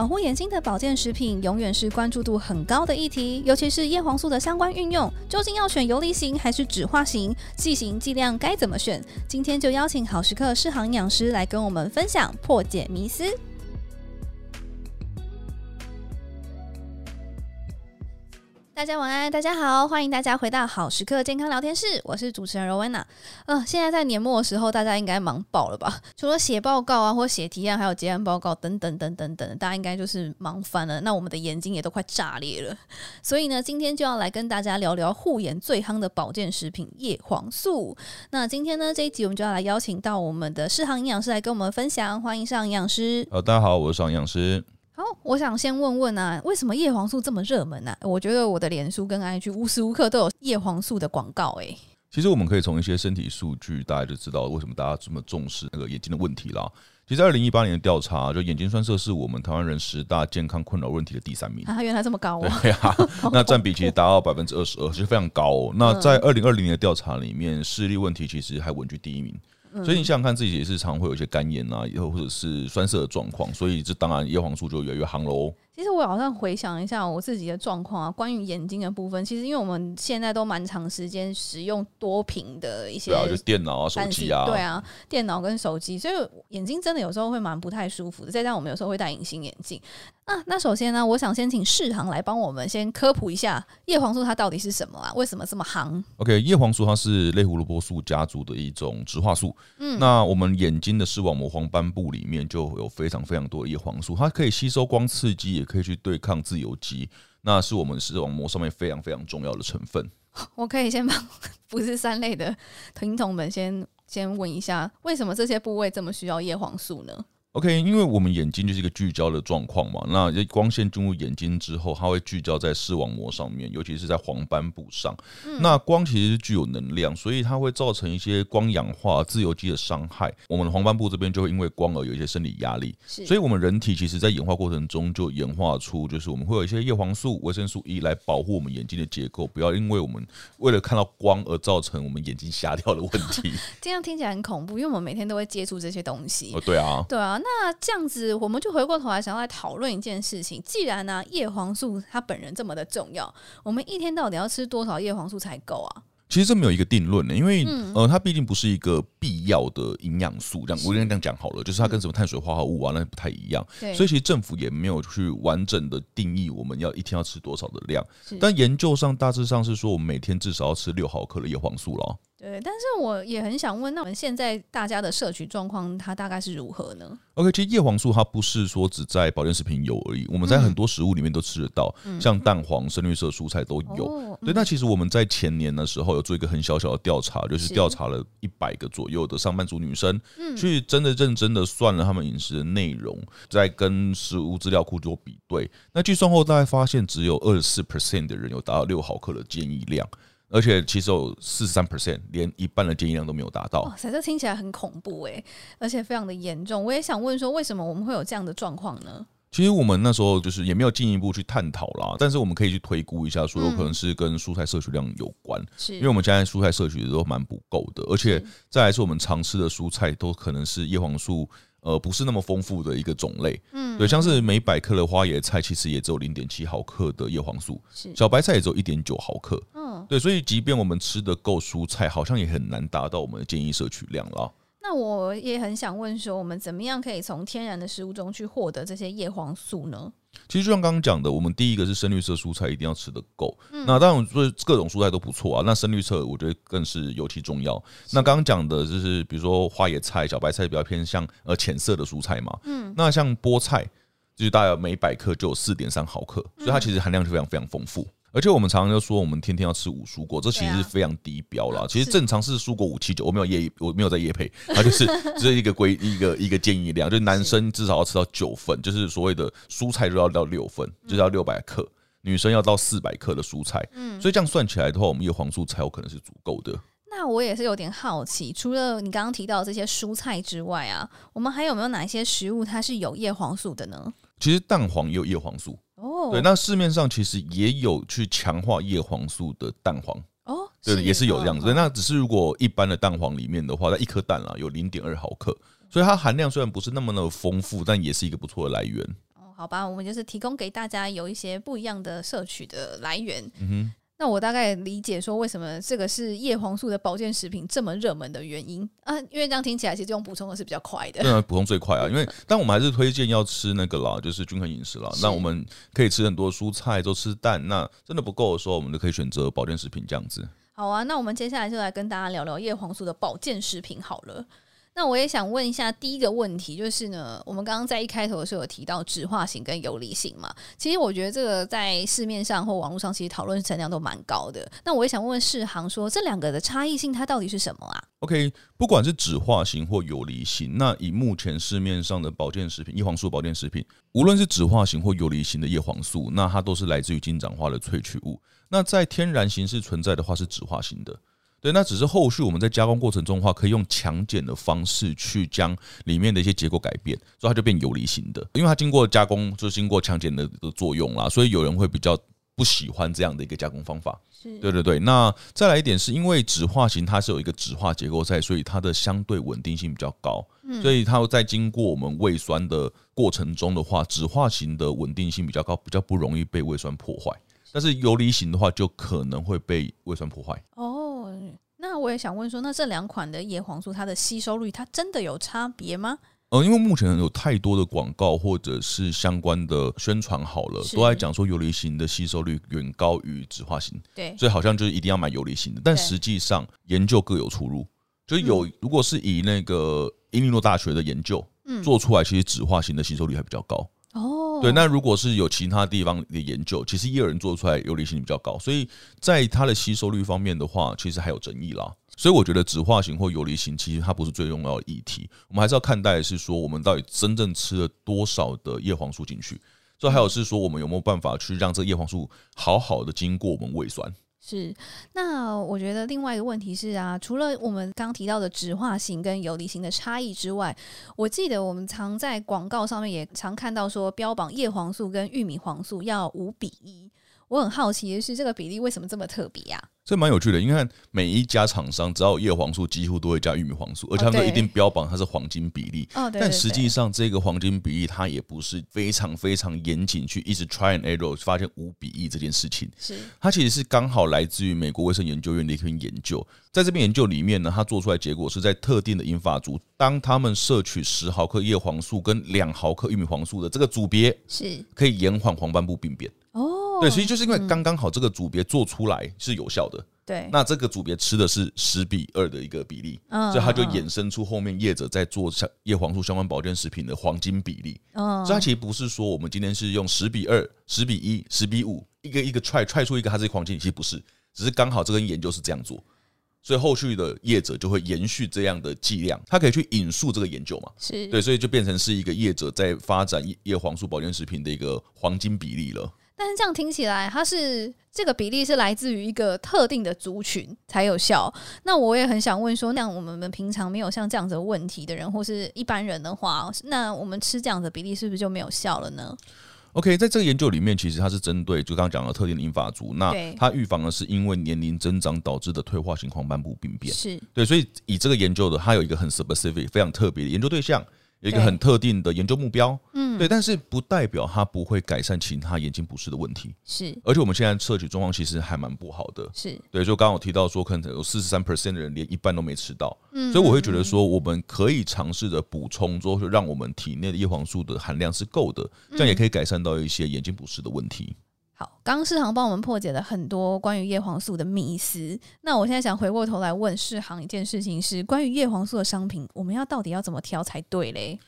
保护眼睛的保健食品永远是关注度很高的议题，尤其是叶黄素的相关运用，究竟要选游离型还是酯化型？剂型剂量该怎么选？今天就邀请好时刻适航营养师来跟我们分享破解迷思。大家晚安，大家好，欢迎大家回到好时刻健康聊天室，我是主持人 Rowena。呃，现在在年末的时候，大家应该忙爆了吧？除了写报告啊，或写提案，还有结案报告等等等等等，大家应该就是忙翻了。那我们的眼睛也都快炸裂了。所以呢，今天就要来跟大家聊聊护眼最夯的保健食品叶黄素。那今天呢，这一集我们就要来邀请到我们的适航营养师来跟我们分享，欢迎上营养师。呃，大家好，我是上营养师。好，我想先问问啊，为什么叶黄素这么热门呢、啊？我觉得我的脸书跟 IG 无时无刻都有叶黄素的广告、欸。哎，其实我们可以从一些身体数据，大家就知道为什么大家这么重视那个眼睛的问题啦。其实，二零一八年的调查，就眼睛酸涩是我们台湾人十大健康困扰问题的第三名。啊，原来这么高啊！对呀、啊，那占比其实达到百分之二十二，其实非常高、哦。那在二零二零年的调查里面，视力问题其实还稳居第一名。所以你想想看，自己也是常会有一些干眼啊，以后或者是酸涩的状况，所以这当然叶黄素就越来越夯喽。其实我好像回想一下我自己的状况啊，关于眼睛的部分，其实因为我们现在都蛮长时间使用多屏的一些，对啊，就电脑啊、手机啊，对啊，电脑跟手机，所以眼睛真的有时候会蛮不太舒服的。再加上我们有时候会戴隐形眼镜啊。那首先呢，我想先请世行来帮我们先科普一下叶黄素它到底是什么啊？为什么这么行？OK，叶黄素它是类胡萝卜素家族的一种植化素。嗯，那我们眼睛的视网膜黄斑部里面就有非常非常多的叶黄素，它可以吸收光刺激，也可以去对抗自由基，那是我们视网膜上面非常非常重要的成分。我可以先帮不是三类的听众们先先问一下，为什么这些部位这么需要叶黄素呢？OK，因为我们眼睛就是一个聚焦的状况嘛，那光线进入眼睛之后，它会聚焦在视网膜上面，尤其是在黄斑部上。嗯、那光其实是具有能量，所以它会造成一些光氧化、自由基的伤害。我们的黄斑部这边就会因为光而有一些生理压力。所以我们人体其实在演化过程中就演化出，就是我们会有一些叶黄素、维生素 E 来保护我们眼睛的结构，不要因为我们为了看到光而造成我们眼睛瞎掉的问题。这样听起来很恐怖，因为我们每天都会接触这些东西。哦，对啊，对啊。那这样子，我们就回过头来想要来讨论一件事情。既然呢、啊，叶黄素它本人这么的重要，我们一天到底要吃多少叶黄素才够啊？其实这没有一个定论的，因为、嗯、呃，它毕竟不是一个必要的营养素。这样，我跟你这样讲好了，就是它跟什么碳水化合物啊，那不太一样。所以其实政府也没有去完整的定义我们要一天要吃多少的量。但研究上大致上是说，我们每天至少要吃六毫克的叶黄素了。对，但是我也很想问，那我们现在大家的摄取状况，它大概是如何呢？OK，其实叶黄素它不是说只在保健食品有而已，我们在很多食物里面都吃得到，嗯、像蛋黄、深绿色蔬菜都有。哦、对，那其实我们在前年的时候有做一个很小小的调查，就是调查了一百个左右的上班族女生，是去真的认真的算了他们饮食的内容，在跟食物资料库做比对。那计算后，大概发现只有二十四 percent 的人有达到六毫克的建议量。而且其实有四十三 percent，连一半的建议量都没有达到。哇塞，这听起来很恐怖诶，而且非常的严重。我也想问说，为什么我们会有这样的状况呢？其实我们那时候就是也没有进一步去探讨啦，但是我们可以去推估一下，说有可能是跟蔬菜摄取量有关。是，因为我们现在蔬菜摄取的都蛮不够的，而且再来是我们常吃的蔬菜都可能是叶黄素。呃，不是那么丰富的一个种类，嗯，对，像是每百克的花椰菜，其实也只有零点七毫克的叶黄素，小白菜也只有一点九毫克，嗯，对，所以即便我们吃的够蔬菜，好像也很难达到我们的建议摄取量了。那我也很想问说，我们怎么样可以从天然的食物中去获得这些叶黄素呢？其实就像刚刚讲的，我们第一个是深绿色蔬菜一定要吃得够。嗯、那当然说各种蔬菜都不错啊，那深绿色我觉得更是尤其重要。那刚刚讲的就是比如说花椰菜、小白菜比较偏向呃浅色的蔬菜嘛。嗯。那像菠菜，就是大概每百克就有四点三毫克，所以它其实含量是非常非常丰富。而且我们常常就说，我们天天要吃五蔬果，这其实是非常低标啦。其实正常是蔬果五七九，我没有夜，我没有在夜配，它就是只是一个规一个一个建议量，就是男生至少要吃到九份，就是所谓的蔬菜就要到六份，就是要六百克；女生要到四百克的蔬菜。嗯，所以这样算起来的话，我们叶黄素才有可能是足够的。那我也是有点好奇，除了你刚刚提到的这些蔬菜之外啊，我们还有没有哪些食物它是有叶黄素的呢？其实蛋黄也有叶黄素。哦，对，那市面上其实也有去强化叶黄素的蛋黄哦，对，也是有这样子。哦、那只是如果一般的蛋黄里面的话，那一颗蛋啊有零点二毫克，所以它含量虽然不是那么的丰富，但也是一个不错的来源。哦好吧，我们就是提供给大家有一些不一样的摄取的来源。嗯哼。那我大概理解说，为什么这个是叶黄素的保健食品这么热门的原因啊？因为这样听起来，其实这种补充的是比较快的。对啊，补充最快啊！因为 但我们还是推荐要吃那个啦，就是均衡饮食啦。那我们可以吃很多蔬菜，都吃蛋。那真的不够的时候，我们就可以选择保健食品这样子。好啊，那我们接下来就来跟大家聊聊叶黄素的保健食品好了。那我也想问一下，第一个问题就是呢，我们刚刚在一开头的时候有提到酯化型跟游离型嘛？其实我觉得这个在市面上或网络上其实讨论声量都蛮高的。那我也想问问世航说，这两个的差异性它到底是什么啊？OK，不管是酯化型或游离型，那以目前市面上的保健食品，叶黄素保健食品，无论是酯化型或游离型的叶黄素，那它都是来自于金盏花的萃取物。那在天然形式存在的话，是酯化型的。对，那只是后续我们在加工过程中的话，可以用强碱的方式去将里面的一些结构改变，所以它就变游离型的。因为它经过加工，就经过强碱的的作用啦，所以有人会比较不喜欢这样的一个加工方法。是，对对对。那再来一点，是因为酯化型它是有一个酯化结构在，所以它的相对稳定性比较高。所以它在经过我们胃酸的过程中的话，酯化型的稳定性比较高，比较不容易被胃酸破坏。但是游离型的话，就可能会被胃酸破坏。哦，那我也想问说，那这两款的叶黄素，它的吸收率，它真的有差别吗？呃，因为目前有太多的广告或者是相关的宣传，好了，都在讲说游离型的吸收率远高于酯化型。对，所以好像就是一定要买游离型的。但实际上研究各有出入，就是有如果是以那个伊利诺大学的研究做出来，其实酯化型的吸收率还比较高。哦，对，那如果是有其他地方的研究，其实也有人做出来游离性比较高，所以在它的吸收率方面的话，其实还有争议啦。所以我觉得酯化型或游离型，其实它不是最重要的议题，我们还是要看待的是说，我们到底真正吃了多少的叶黄素进去，所以还有是说，我们有没有办法去让这个叶黄素好好的经过我们胃酸。是，那我觉得另外一个问题是啊，除了我们刚提到的酯化型跟游离型的差异之外，我记得我们常在广告上面也常看到说，标榜叶黄素跟玉米黄素要五比一。我很好奇的是，这个比例为什么这么特别呀？这蛮有趣的，因为每一家厂商只要有叶黄素，几乎都会加玉米黄素，而且他们都一定标榜它是黄金比例。哦，对。但实际上，这个黄金比例它也不是非常非常严谨，去一直 try and error 发现五比一这件事情。是。它其实是刚好来自于美国卫生研究院的一篇研究，在这篇研究里面呢，它做出来结果是在特定的银发族，当他们摄取十毫克叶黄素跟两毫克玉米黄素的这个组别，是可以延缓黄斑部病变。哦。对，所以就是因为刚刚好这个组别做出来是有效的。对，那这个组别吃的是十比二的一个比例，所以它就衍生出后面业者在做像叶黄素相关保健食品的黄金比例。所以它其实不是说我们今天是用十比二、十比一、十比五一个一个踹踹出一个它是黄金，其实不是，只是刚好这个研究是这样做，所以后续的业者就会延续这样的剂量，它可以去引述这个研究嘛？是对，所以就变成是一个业者在发展叶黄素保健食品的一个黄金比例了。但是这样听起来，它是这个比例是来自于一个特定的族群才有效。那我也很想问说，那我们平常没有像这样子的问题的人，或是一般人的话，那我们吃这样的比例是不是就没有效了呢？OK，在这个研究里面，其实它是针对就刚刚讲的特定的英法族，那它预防的是因为年龄增长导致的退化性黄斑部病变。是对，所以以这个研究的，它有一个很 specific、非常特别的研究对象。有一个很特定的研究目标，嗯，对，但是不代表它不会改善其他眼睛不适的问题，是。而且我们现在摄取状况其实还蛮不好的，是。对。就刚刚我提到说，可能有四十三 percent 的人连一半都没吃到，嗯，所以我会觉得说，我们可以尝试着补充，说让我们体内的叶黄素的含量是够的，这样也可以改善到一些眼睛不适的问题。好，刚刚世航帮我们破解了很多关于叶黄素的迷思。那我现在想回过头来问世航一件事情是：关于叶黄素的商品，我们要到底要怎么挑才对嘞？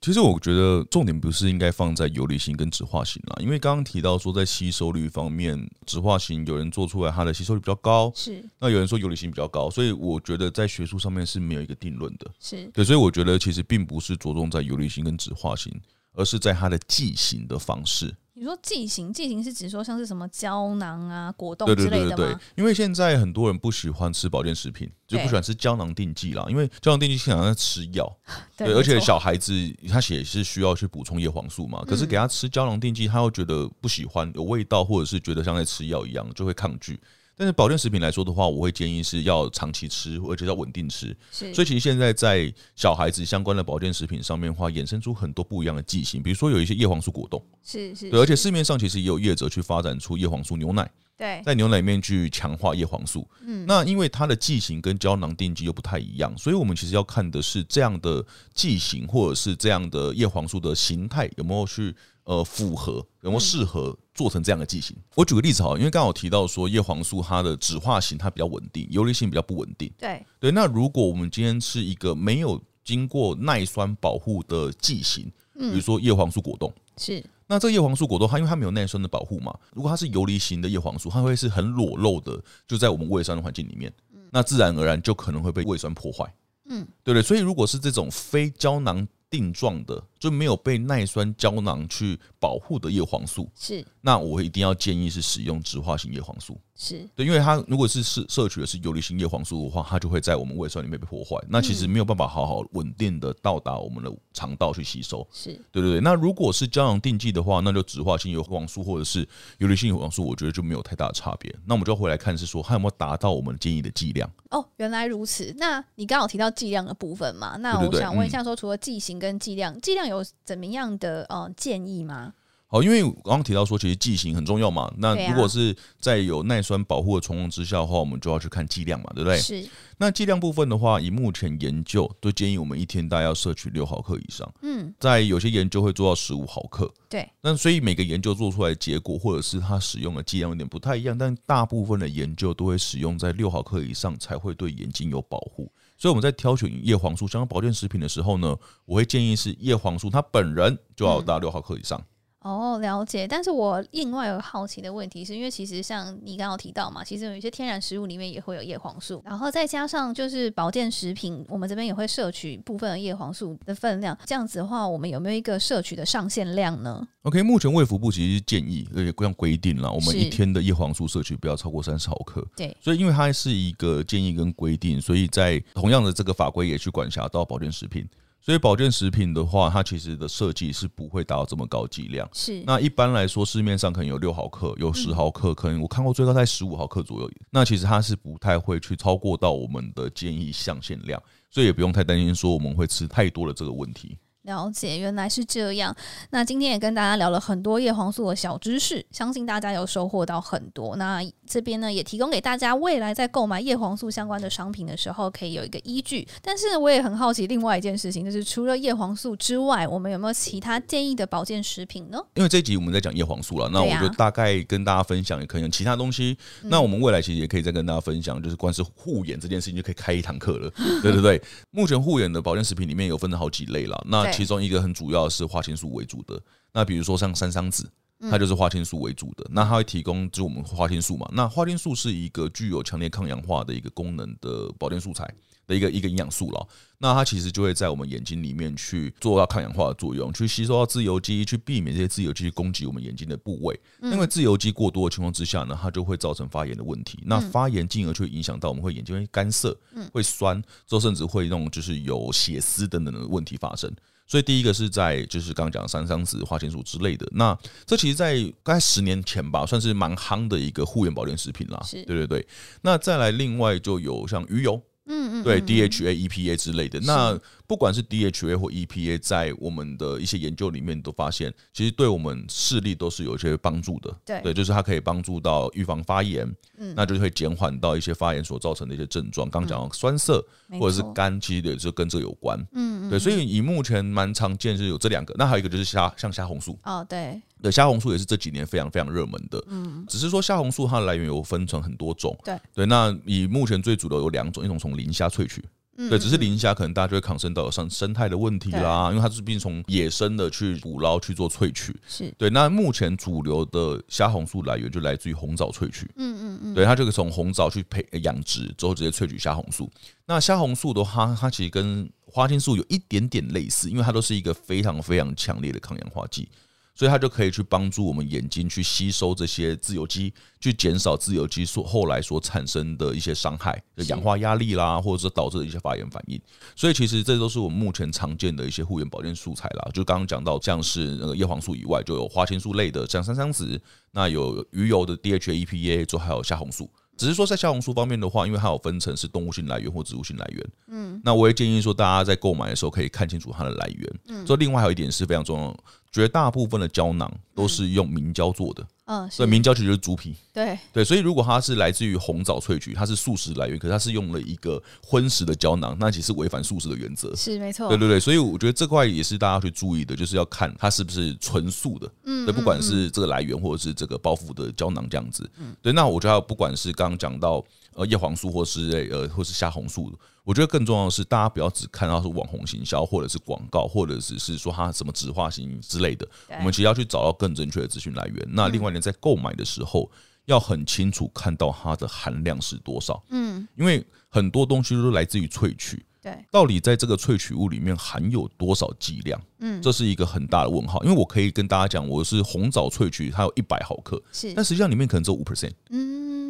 其实我觉得重点不是应该放在游离型跟酯化型啦，因为刚刚提到说在吸收率方面，酯化型有人做出来它的吸收率比较高，是。那有人说游离型比较高，所以我觉得在学术上面是没有一个定论的，是对。所以我觉得其实并不是着重在游离型跟酯化型，而是在它的剂型的方式。你说剂型，剂型是指说像是什么胶囊啊、果冻之类的吗？对对对对对，因为现在很多人不喜欢吃保健食品，就不喜欢吃胶囊定剂啦。因为胶囊定剂经常在吃药，对，而且小孩子他也是需要去补充叶黄素嘛。可是给他吃胶囊定剂，他又觉得不喜欢，有味道，或者是觉得像在吃药一样，就会抗拒。但是保健食品来说的话，我会建议是要长期吃，而且要稳定吃。是，所以其实现在在小孩子相关的保健食品上面的话，衍生出很多不一样的剂型，比如说有一些叶黄素果冻，是是，对，而且市面上其实也有业者去发展出叶黄素牛奶，对，在牛奶里面去强化叶黄素。嗯，那因为它的剂型跟胶囊定剂又不太一样，所以我们其实要看的是这样的剂型或者是这样的叶黄素的形态有没有去。呃，符合有没有适合做成这样的剂型？我举个例子哈，因为刚好提到说叶黄素它的酯化型它比较稳定，游离性比较不稳定。对对，那如果我们今天是一个没有经过耐酸保护的剂型，比如说叶黄素果冻，是那这个叶黄素果冻它因为它没有耐酸的保护嘛，如果它是游离型的叶黄素，它会是很裸露的，就在我们胃酸的环境里面，那自然而然就可能会被胃酸破坏。嗯，对对，所以如果是这种非胶囊定状的。就没有被耐酸胶囊去保护的叶黄素是，那我一定要建议是使用酯化型叶黄素是对，因为它如果是摄摄取的是游离型叶黄素的话，它就会在我们胃酸里面被破坏，那其实没有办法好好稳定的到达我们的肠道去吸收，是对对对。那如果是胶囊定剂的话，那就酯化性叶黄素或者是游离性叶黄素，我觉得就没有太大的差别。那我们就要回来看是说，它有没有达到我们建议的剂量？哦，原来如此。那你刚好提到剂量的部分嘛，那我想问一下，说除了剂型跟剂量，剂量有有怎么样的呃建议吗？好，因为刚刚提到说，其实剂型很重要嘛。那如果是在有耐酸保护的情况之下的话，我们就要去看剂量嘛，对不对？是。那剂量部分的话，以目前研究都建议我们一天大概要摄取六毫克以上。嗯，在有些研究会做到十五毫克。对。那所以每个研究做出来的结果，或者是它使用的剂量有点不太一样，但大部分的研究都会使用在六毫克以上才会对眼睛有保护。所以我们在挑选叶黄素相关保健食品的时候呢，我会建议是叶黄素它本人就要达六毫克以上。哦，了解。但是我另外有好奇的问题是，因为其实像你刚刚提到嘛，其实有一些天然食物里面也会有叶黄素，然后再加上就是保健食品，我们这边也会摄取部分的叶黄素的分量。这样子的话，我们有没有一个摄取的上限量呢？OK，目前卫福部其实建议，而且这样规定了，我们一天的叶黄素摄取不要超过三十毫克。对，所以因为它是一个建议跟规定，所以在同样的这个法规也去管辖到保健食品。所以保健食品的话，它其实的设计是不会达到这么高剂量。是。那一般来说，市面上可能有六毫克，有十毫克，可能我看过最高在十五毫克左右。那其实它是不太会去超过到我们的建议上限量，所以也不用太担心说我们会吃太多的这个问题。了解，原来是这样。那今天也跟大家聊了很多叶黄素的小知识，相信大家有收获到很多。那这边呢，也提供给大家未来在购买叶黄素相关的商品的时候，可以有一个依据。但是我也很好奇，另外一件事情就是，除了叶黄素之外，我们有没有其他建议的保健食品呢？因为这一集我们在讲叶黄素了，那我就大概跟大家分享，也可以有其他东西。那我们未来其实也可以再跟大家分享，就是关于护眼这件事情，就可以开一堂课了。对对对，目前护眼的保健食品里面有分成好几类了。那其中一个很主要是花青素为主的，那比如说像三桑子，它就是花青素为主的，那它会提供就我们花青素嘛，那花青素是一个具有强烈抗氧化的一个功能的保健素材的一个一个营养素了，那它其实就会在我们眼睛里面去做到抗氧化的作用，去吸收到自由基，去避免这些自由基攻击我们眼睛的部位，因为自由基过多的情况之下呢，它就会造成发炎的问题，那发炎进而就会影响到我们会眼睛会干涩，会酸，之后甚至会那种就是有血丝等等的问题发生。所以第一个是在就是刚刚讲的山桑子、花青素之类的，那这其实，在大概十年前吧，算是蛮夯的一个护眼保健食品啦。对对对。那再来另外就有像鱼油，嗯嗯，对，DHA、EPA 之类的。那不管是 DHA 或 EPA，在我们的一些研究里面都发现，其实对我们视力都是有一些帮助的。对，对，就是它可以帮助到预防发炎，嗯，那就会减缓到一些发炎所造成的一些症状。刚讲到酸涩或者是干，其实也是跟这有关。嗯，对，所以以目前蛮常见是有这两个，那还有一个就是虾，像虾红素。哦，对，对，虾红素也是这几年非常非常热门的。嗯，只是说虾红素它的来源有分成很多种。对，对，那以目前最主流有两种，一种从磷虾萃取。对，只是磷虾可能大家就会抗生到有生生态的问题啦，因为它是毕竟从野生的去捕捞去做萃取。是对。那目前主流的虾红素来源就来自于红枣萃取。嗯嗯嗯。对，它这个从红枣去培养殖之后直接萃取虾红素。那虾红素的话，它其实跟花青素有一点点类似，因为它都是一个非常非常强烈的抗氧化剂。所以它就可以去帮助我们眼睛去吸收这些自由基，去减少自由基所后来所产生的一些伤害，氧化压力啦，或者是导致的一些发炎反应。所以其实这都是我们目前常见的一些护眼保健素材啦。就刚刚讲到，像是那个叶黄素以外，就有花青素类的，像三桑子，那有鱼油的 DHA、EPA，就还有虾红素。只是说在虾红素方面的话，因为它有分成是动物性来源或植物性来源。嗯，那我也建议说，大家在购买的时候可以看清楚它的来源。嗯，所以另外还有一点是非常重要，绝大部分的胶囊都是用明胶做的。嗯，所以明胶其实就是猪皮。对对，所以如果它是来自于红枣萃取，它是素食来源，可是它是用了一个荤食的胶囊，那其实违反素食的原则。是没错。对对对，所以我觉得这块也是大家去注意的，就是要看它是不是纯素的。嗯，对，不管是这个来源或者是这个包覆的胶囊这样子。嗯，对，那我觉得不管是刚刚讲到。呃，叶黄素或是呃，或是虾红素，我觉得更重要的是，大家不要只看到是网红行销，或者是广告，或者只是说它什么植化型之类的。我们其实要去找到更正确的资讯来源。那另外呢，在购买的时候要很清楚看到它的含量是多少。嗯，因为很多东西都来自于萃取。对，到底在这个萃取物里面含有多少剂量？嗯，这是一个很大的问号。因为我可以跟大家讲，我是红枣萃取，它有一百毫克，是，但实际上里面可能只有五 percent。嗯。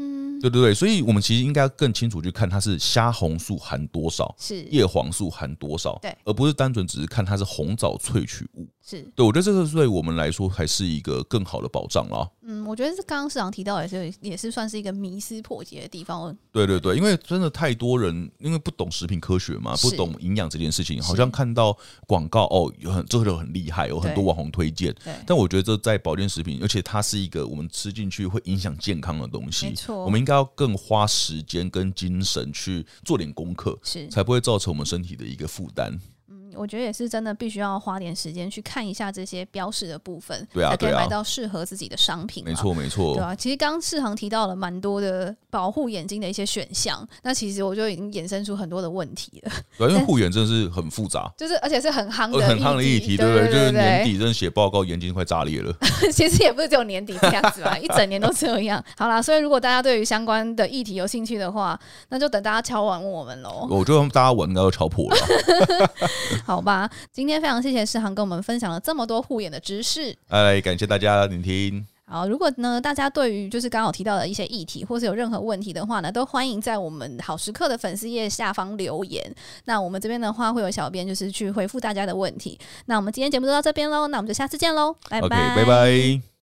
对对对，所以我们其实应该更清楚去看它是虾红素含多少，是叶黄素含多少，对，而不是单纯只是看它是红枣萃取物。是对，我觉得这个对我们来说还是一个更好的保障啦。嗯，我觉得是刚刚市长提到也是也是算是一个迷思破解的地方。对对对，因为真的太多人因为不懂食品科学嘛，不懂营养这件事情，好像看到广告哦，有很这个很厉害，有很多网红推荐。但我觉得这在保健食品，而且它是一个我们吃进去会影响健康的东西。没错，我们应该要更花时间跟精神去做点功课，是才不会造成我们身体的一个负担。我觉得也是真的，必须要花点时间去看一下这些标示的部分，对啊，才可以买到适合自己的商品。没错，没错，对啊。其实刚刚世航提到了蛮多的保护眼睛的一些选项，那其实我就已经衍生出很多的问题了。对，因为护眼真的是很复杂，就是而且是很夯的、很夯的议题，对不对？就是年底真的写报告，眼睛快炸裂了。其实也不是只有年底这样子吧，一整年都这样。好啦，所以如果大家对于相关的议题有兴趣的话，那就等大家敲完问我们喽。我觉得大家碗应该都敲破了。好吧。今天非常谢谢世航跟我们分享了这么多护眼的知识，哎，感谢大家聆听。好，如果呢大家对于就是刚好提到的一些议题，或是有任何问题的话呢，都欢迎在我们好时刻的粉丝页下方留言。那我们这边的话会有小编就是去回复大家的问题。那我们今天节目就到这边喽，那我们就下次见喽，拜拜，拜拜。